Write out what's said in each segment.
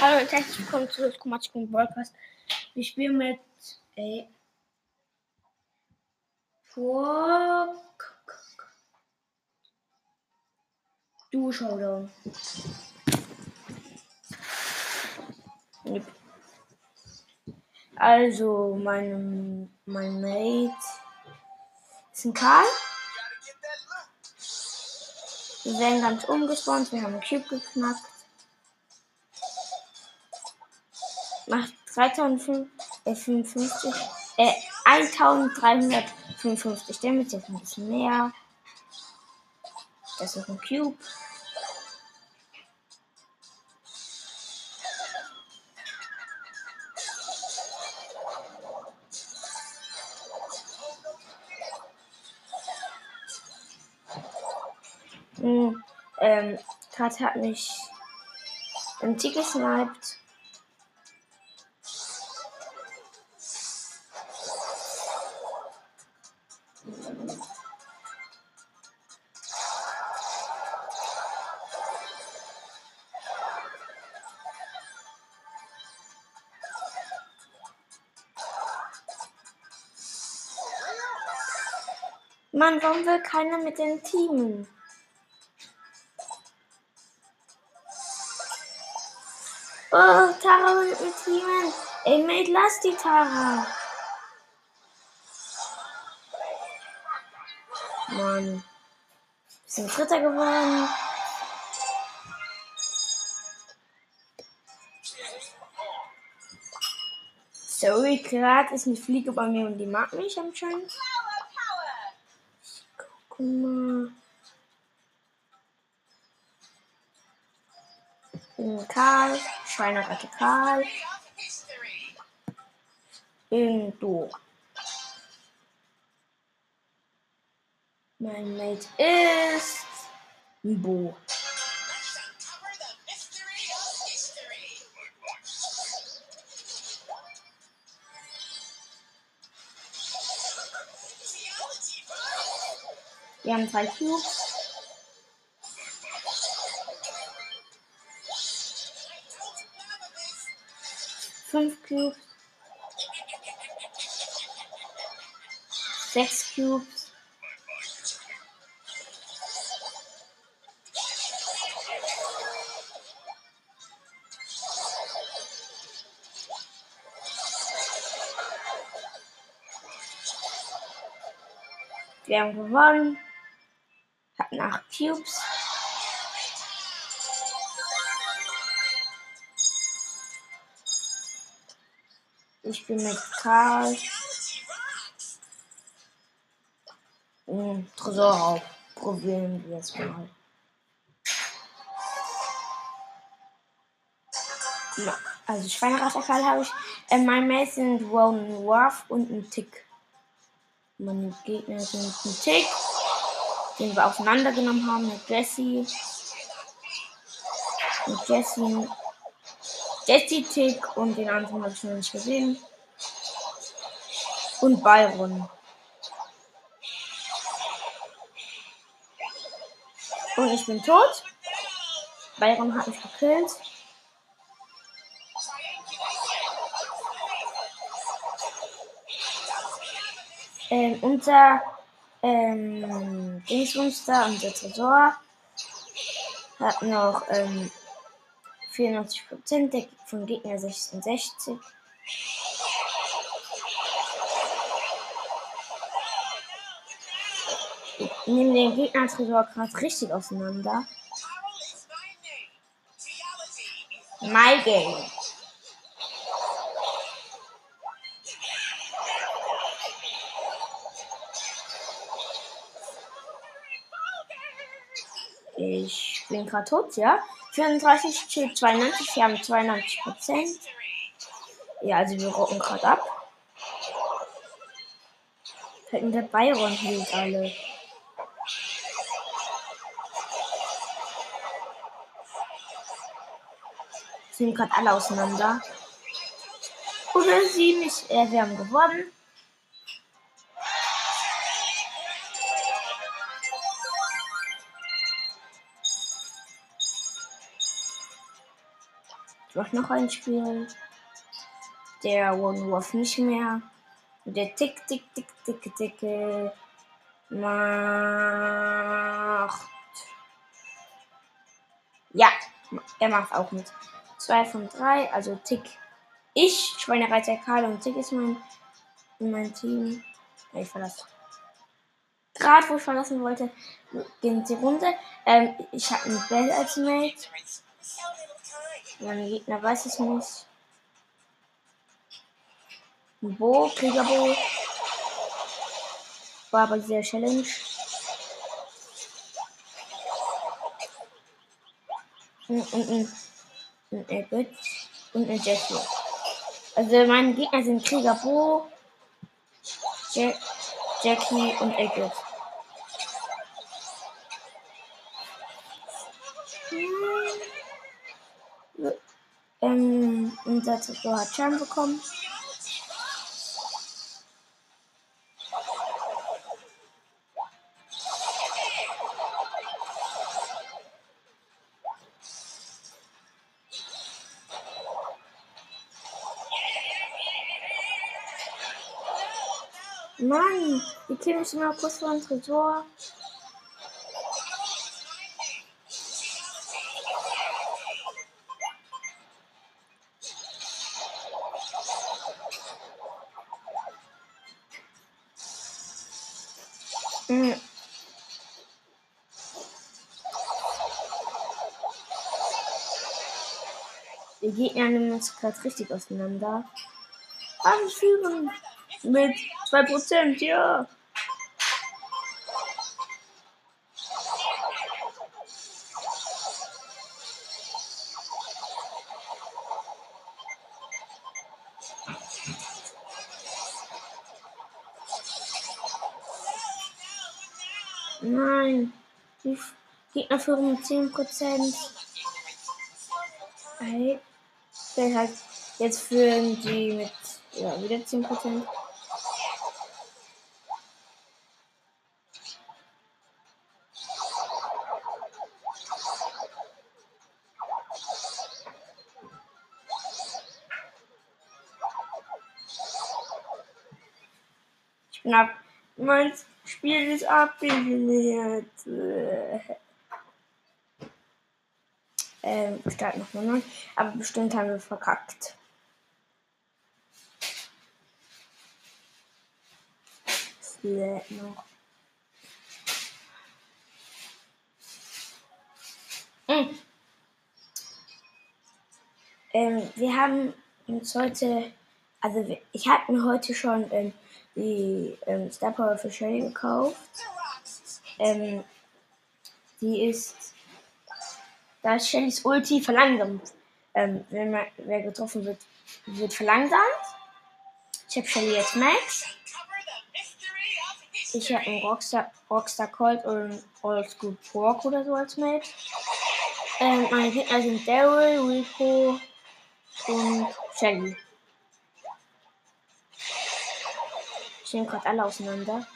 Hallo und herzlich willkommen zu Komatschkun Podcast. Wir spielen mit ey, vor Du Showdown. Yep. Also, mein, mein Mate ist ein Karl. Wir werden ganz umgespawnt. Wir haben einen Cube geknackt. Macht 3055, äh, 1355 Damage. Jetzt ein bisschen mehr. Das ist ein Cube. Hm, ähm, Kat hat mich im Tick gesniped. Mann, warum will keiner mit den Teamen? Oh, Tara will mit Teamen. Ey, Mate, lass die Tara. Mann. Wir sind Dritter geworden. Sorry, gerade ist eine Fliege bei mir und die mag mich anscheinend. Mal. In Karl, Schweineratte Karl. In Du. Mein Mate ist Bo. Wir haben zwei Cubes. Fünf Cubes. Sechs Cubes. Wir haben gewonnen. Hatten acht Cubes. Ich bin mit Karl. Hm, Tresorraub. Probieren wir es mal. Ja, Also Schweineratter Karl habe ich. Äh, mein Mate sind Ronan Warf und ein Tick. Meine Gegner sind ein Tick, den wir auseinandergenommen haben mit Jesse. Mit Jesse. Jesse Tick und den anderen habe ich noch nicht gesehen. Und Byron. Und ich bin tot. Byron hat mich gekillt. Ähm, unser ähm, Dingsmonster, unser Tresor, hat noch ähm, 94%, der vom Gegner 66. Ich nehme den Gegner-Tresor gerade richtig auseinander. My Game. Ich bin gerade tot, ja. 34 steht 92, wir haben 92 Prozent. Ja, also wir rocken gerade ab. Hätten der Byron hielt alle. Sind gerade alle auseinander. Oder sie nicht. Äh, wir haben gewonnen. Ich noch ein Spiel. Der One Wolf nicht mehr. Der Tick, Tick, Tick, Tick, Tick, macht. Ja, er macht auch mit. Zwei von drei, also Tick. Ich, Schweinereiter Karl und Tick ist mein, mein Team. Ich verlasse. Gerade wo ich verlassen wollte, gehen sie runter. Ähm, ich habe einen Bell als Mate. Mein Gegner weiß es nicht. Ein Bo, Kriegerbo. War aber sehr Challenge. Und, und, und, und ein Jackie. Also meine Gegner sind Krieger Jack, Jackie und Egbert. Ähm, unser Zerstör hat Schaden bekommen. Mann, die killen mich immer kurz vor dem Tresor. Die Gegner nehmen uns gerade richtig auseinander. Anführen mit 2%, ja. Nein, die Gegner führen mit 10%. Hey, halt jetzt führen die mit ja, wieder 10%. Ich bin ab. Mein Spiel ist abgelehnt. Ähm, starten nochmal neu. Aber bestimmt haben wir verkackt. Es lädt noch. Mhm. Ähm, wir haben uns heute, also ich habe mir heute schon ähm, die ähm, Star Power für Shelly gekauft. Ähm, die ist, da ist Shellys Ulti verlangsamt. Ähm, wenn man, wer getroffen wird, wird verlangsamt. Ich habe Shelly jetzt Max. Ich habe einen Rockstar, Rockstar Colt und Old School Pork oder so als Mate. Ähm, meine Gegner sind Daryl, Rico und Shelly. Stehen gerade alle auseinander.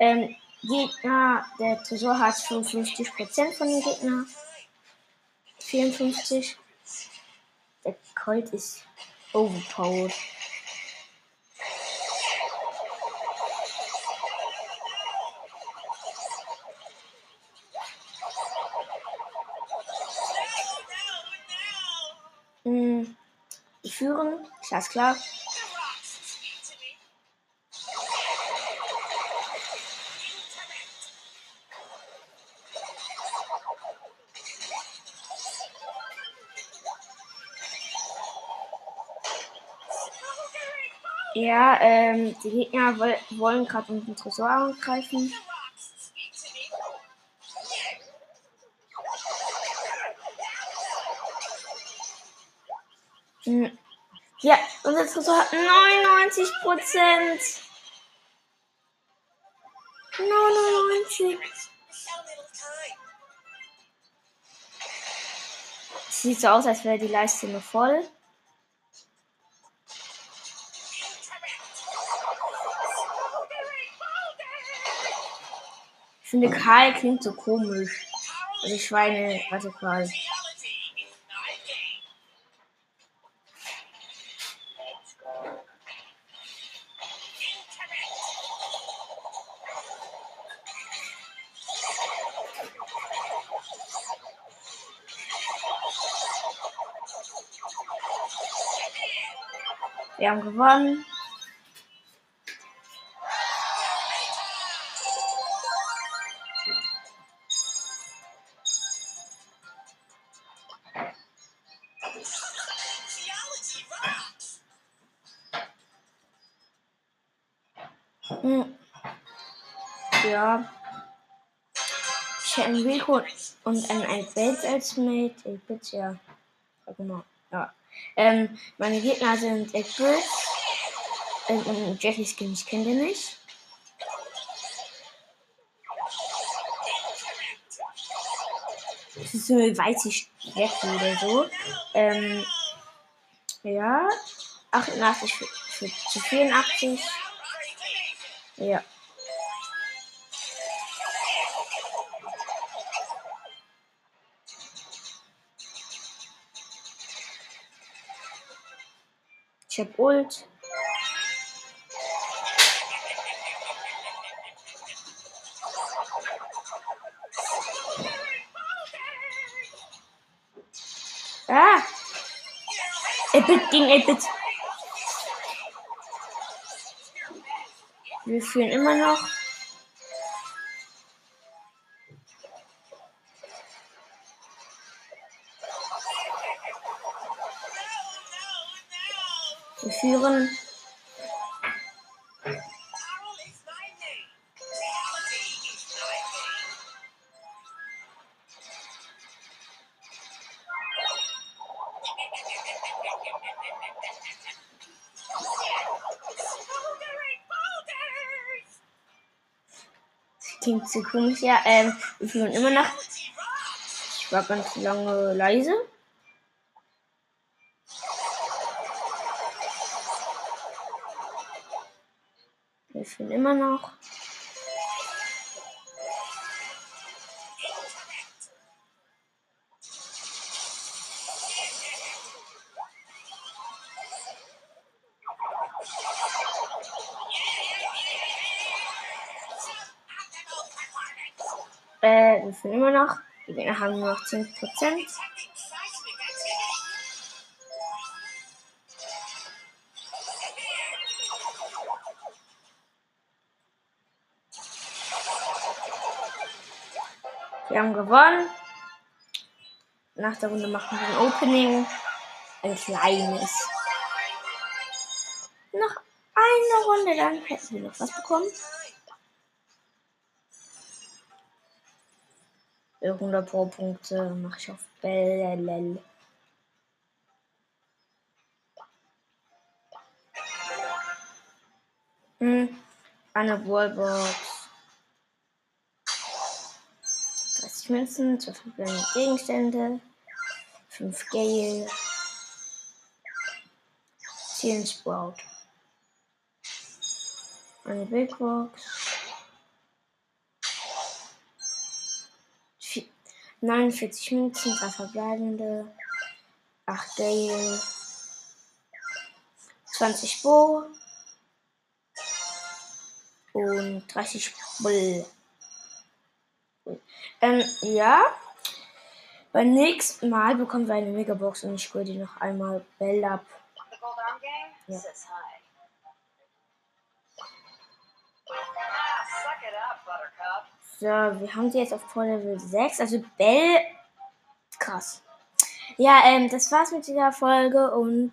Ähm, Gegner, der Tresor hat 55% von den Gegnern. 54. Der Colt ist overpowered. Hm, die führen, ist das klar. Ja, ähm, die Gegner woll wollen gerade unseren Tresor angreifen. Hm. Ja, unser Tresor hat 99 Prozent. 99. Sieht so aus, als wäre die Leiste noch voll. Ich finde Karl klingt so komisch. Also Schweine, warte Karl. Wir haben gewonnen. Hätte einen Rico und einen Albert als Mate. Ich bitte ja. Sag mal. Ja. Ähm, meine Gegner sind Eggbill ähm, und Jackie Skin. Ich kenne den nicht. Das ist so eine weiße Jackie oder so. Ähm, ja. 88 für, für, zu 84. Ja. Ich hab Ult. Ah! 8-Bit gegen 8-Bit. Wir führen immer noch. Führen. Klingt zu komisch, ja. Ähm, wir führen immer noch. Ich war ganz lange leise. Wir immer noch. Äh, wir führen immer noch. Gegner haben nur noch 10%. Wir haben gewonnen. Nach der Runde machen wir ein Opening. Ein kleines. Noch eine Runde, dann hätten wir noch was bekommen. 100 Pro Punkte mache ich auf Bellel. Hm, eine Wallbox. 30 Münzen, 2 verbleibende Gegenstände, 5 Gale, 10 Sprout. Eine Big Box. 49 Münzen, 3 verbleibende, 8 Gale, 20 Bo und 30 Bull. Ähm, ja. Beim nächsten Mal bekommen wir eine Megabox und ich würde die noch einmal Bell ab. Ja. So, wir haben sie jetzt auf Pro Level 6. Also Bell. Krass. Ja, ähm, das war's mit dieser Folge und